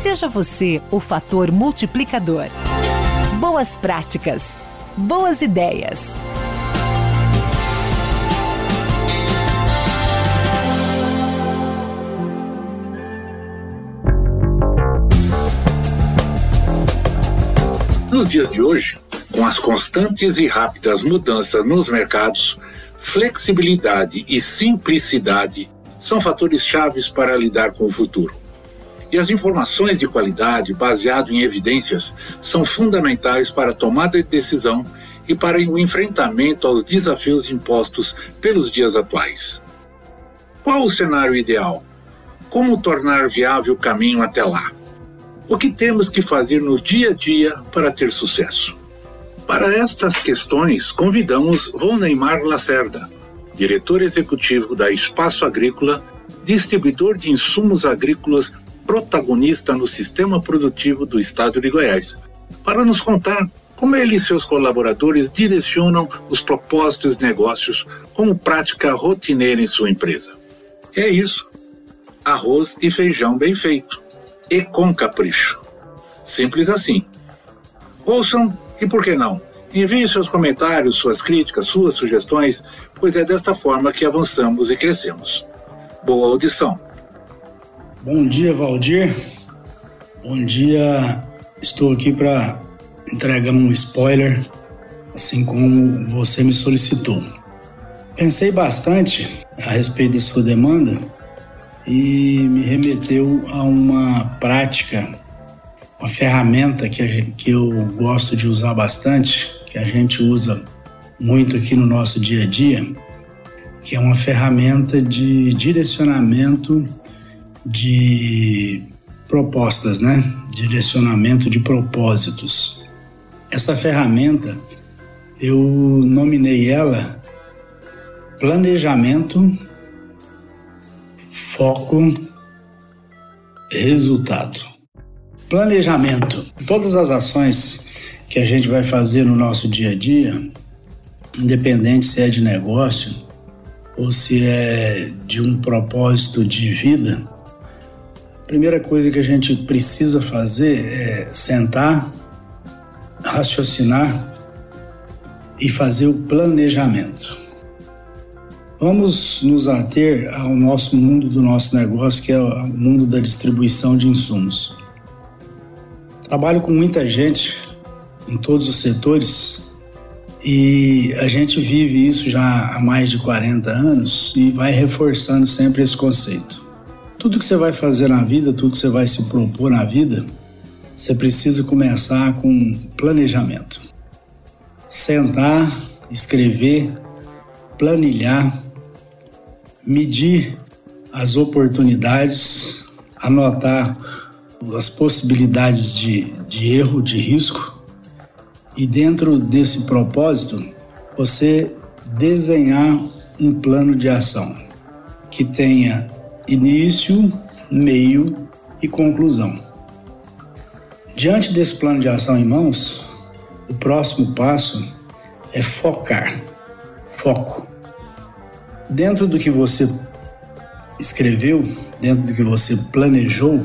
Seja você o fator multiplicador. Boas práticas. Boas ideias. Nos dias de hoje, com as constantes e rápidas mudanças nos mercados, flexibilidade e simplicidade são fatores chaves para lidar com o futuro. E as informações de qualidade, baseado em evidências, são fundamentais para a tomada de decisão e para o enfrentamento aos desafios impostos pelos dias atuais. Qual o cenário ideal? Como tornar viável o caminho até lá? O que temos que fazer no dia a dia para ter sucesso? Para estas questões, convidamos Neymar Lacerda, diretor executivo da Espaço Agrícola, distribuidor de insumos agrícolas protagonista no sistema produtivo do estado de Goiás, para nos contar como ele e seus colaboradores direcionam os propósitos negócios como prática rotineira em sua empresa. É isso. Arroz e feijão bem feito e com capricho. Simples assim. Ouçam e por que não? Envie seus comentários, suas críticas, suas sugestões, pois é desta forma que avançamos e crescemos. Boa audição. Bom dia, Valdir. Bom dia. Estou aqui para entregar um spoiler, assim como você me solicitou. Pensei bastante a respeito da sua demanda e me remeteu a uma prática, uma ferramenta que, que eu gosto de usar bastante, que a gente usa muito aqui no nosso dia a dia, que é uma ferramenta de direcionamento de propostas, né? Direcionamento de propósitos. Essa ferramenta eu nominei ela planejamento foco, resultado. Planejamento. Todas as ações que a gente vai fazer no nosso dia a dia, independente se é de negócio ou se é de um propósito de vida, primeira coisa que a gente precisa fazer é sentar, raciocinar e fazer o planejamento. Vamos nos ater ao nosso mundo do nosso negócio, que é o mundo da distribuição de insumos. Trabalho com muita gente em todos os setores e a gente vive isso já há mais de 40 anos e vai reforçando sempre esse conceito. Tudo que você vai fazer na vida, tudo que você vai se propor na vida, você precisa começar com planejamento. Sentar, escrever, planilhar medir as oportunidades, anotar as possibilidades de, de erro, de risco, e dentro desse propósito, você desenhar um plano de ação que tenha início, meio e conclusão. Diante desse plano de ação em mãos, o próximo passo é focar. Foco dentro do que você escreveu, dentro do que você planejou,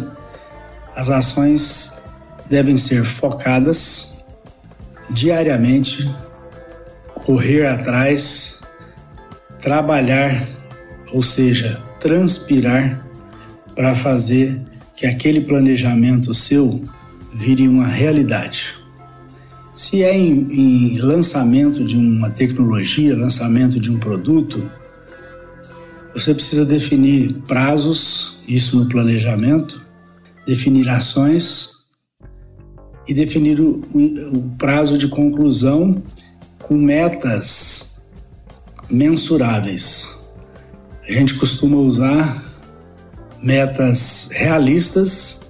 as ações devem ser focadas diariamente, correr atrás, trabalhar, ou seja, transpirar para fazer que aquele planejamento seu vire uma realidade. Se é em, em, lançamento de uma tecnologia, lançamento de um produto, você precisa definir prazos, isso no planejamento, definir ações e definir o, o prazo de conclusão com metas mensuráveis. A gente costuma usar metas realistas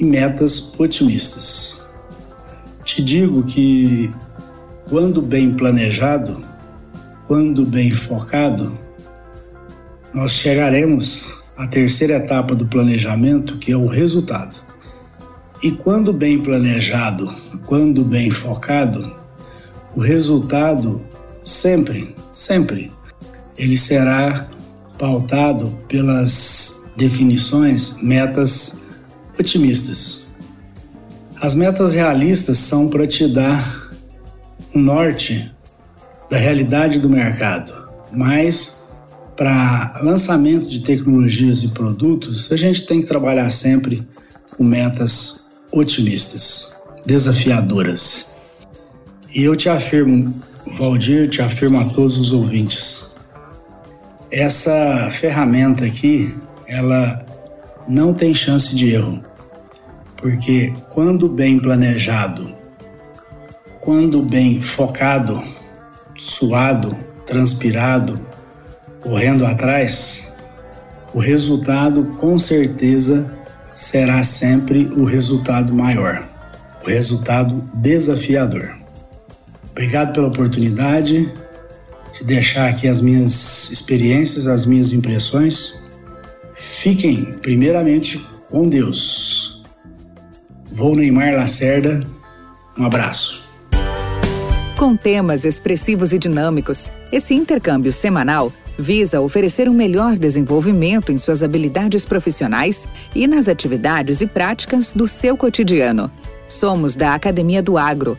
e metas otimistas. Te digo que, quando bem planejado, quando bem focado, nós chegaremos à terceira etapa do planejamento, que é o resultado. E quando bem planejado, quando bem focado, o resultado sempre, sempre, ele será pautado pelas definições, metas otimistas. As metas realistas são para te dar um norte da realidade do mercado, mas para lançamento de tecnologias e produtos, a gente tem que trabalhar sempre com metas otimistas, desafiadoras. E eu te afirmo, Valdir, te afirmo a todos os ouvintes, essa ferramenta aqui, ela não tem chance de erro. Porque quando bem planejado, quando bem focado, suado, transpirado, correndo atrás, o resultado com certeza será sempre o resultado maior, o resultado desafiador. Obrigado pela oportunidade de deixar aqui as minhas experiências, as minhas impressões. Fiquem, primeiramente, com Deus. Vou Neymar Lacerda. Um abraço. Com temas expressivos e dinâmicos, esse intercâmbio semanal visa oferecer um melhor desenvolvimento em suas habilidades profissionais e nas atividades e práticas do seu cotidiano. Somos da Academia do Agro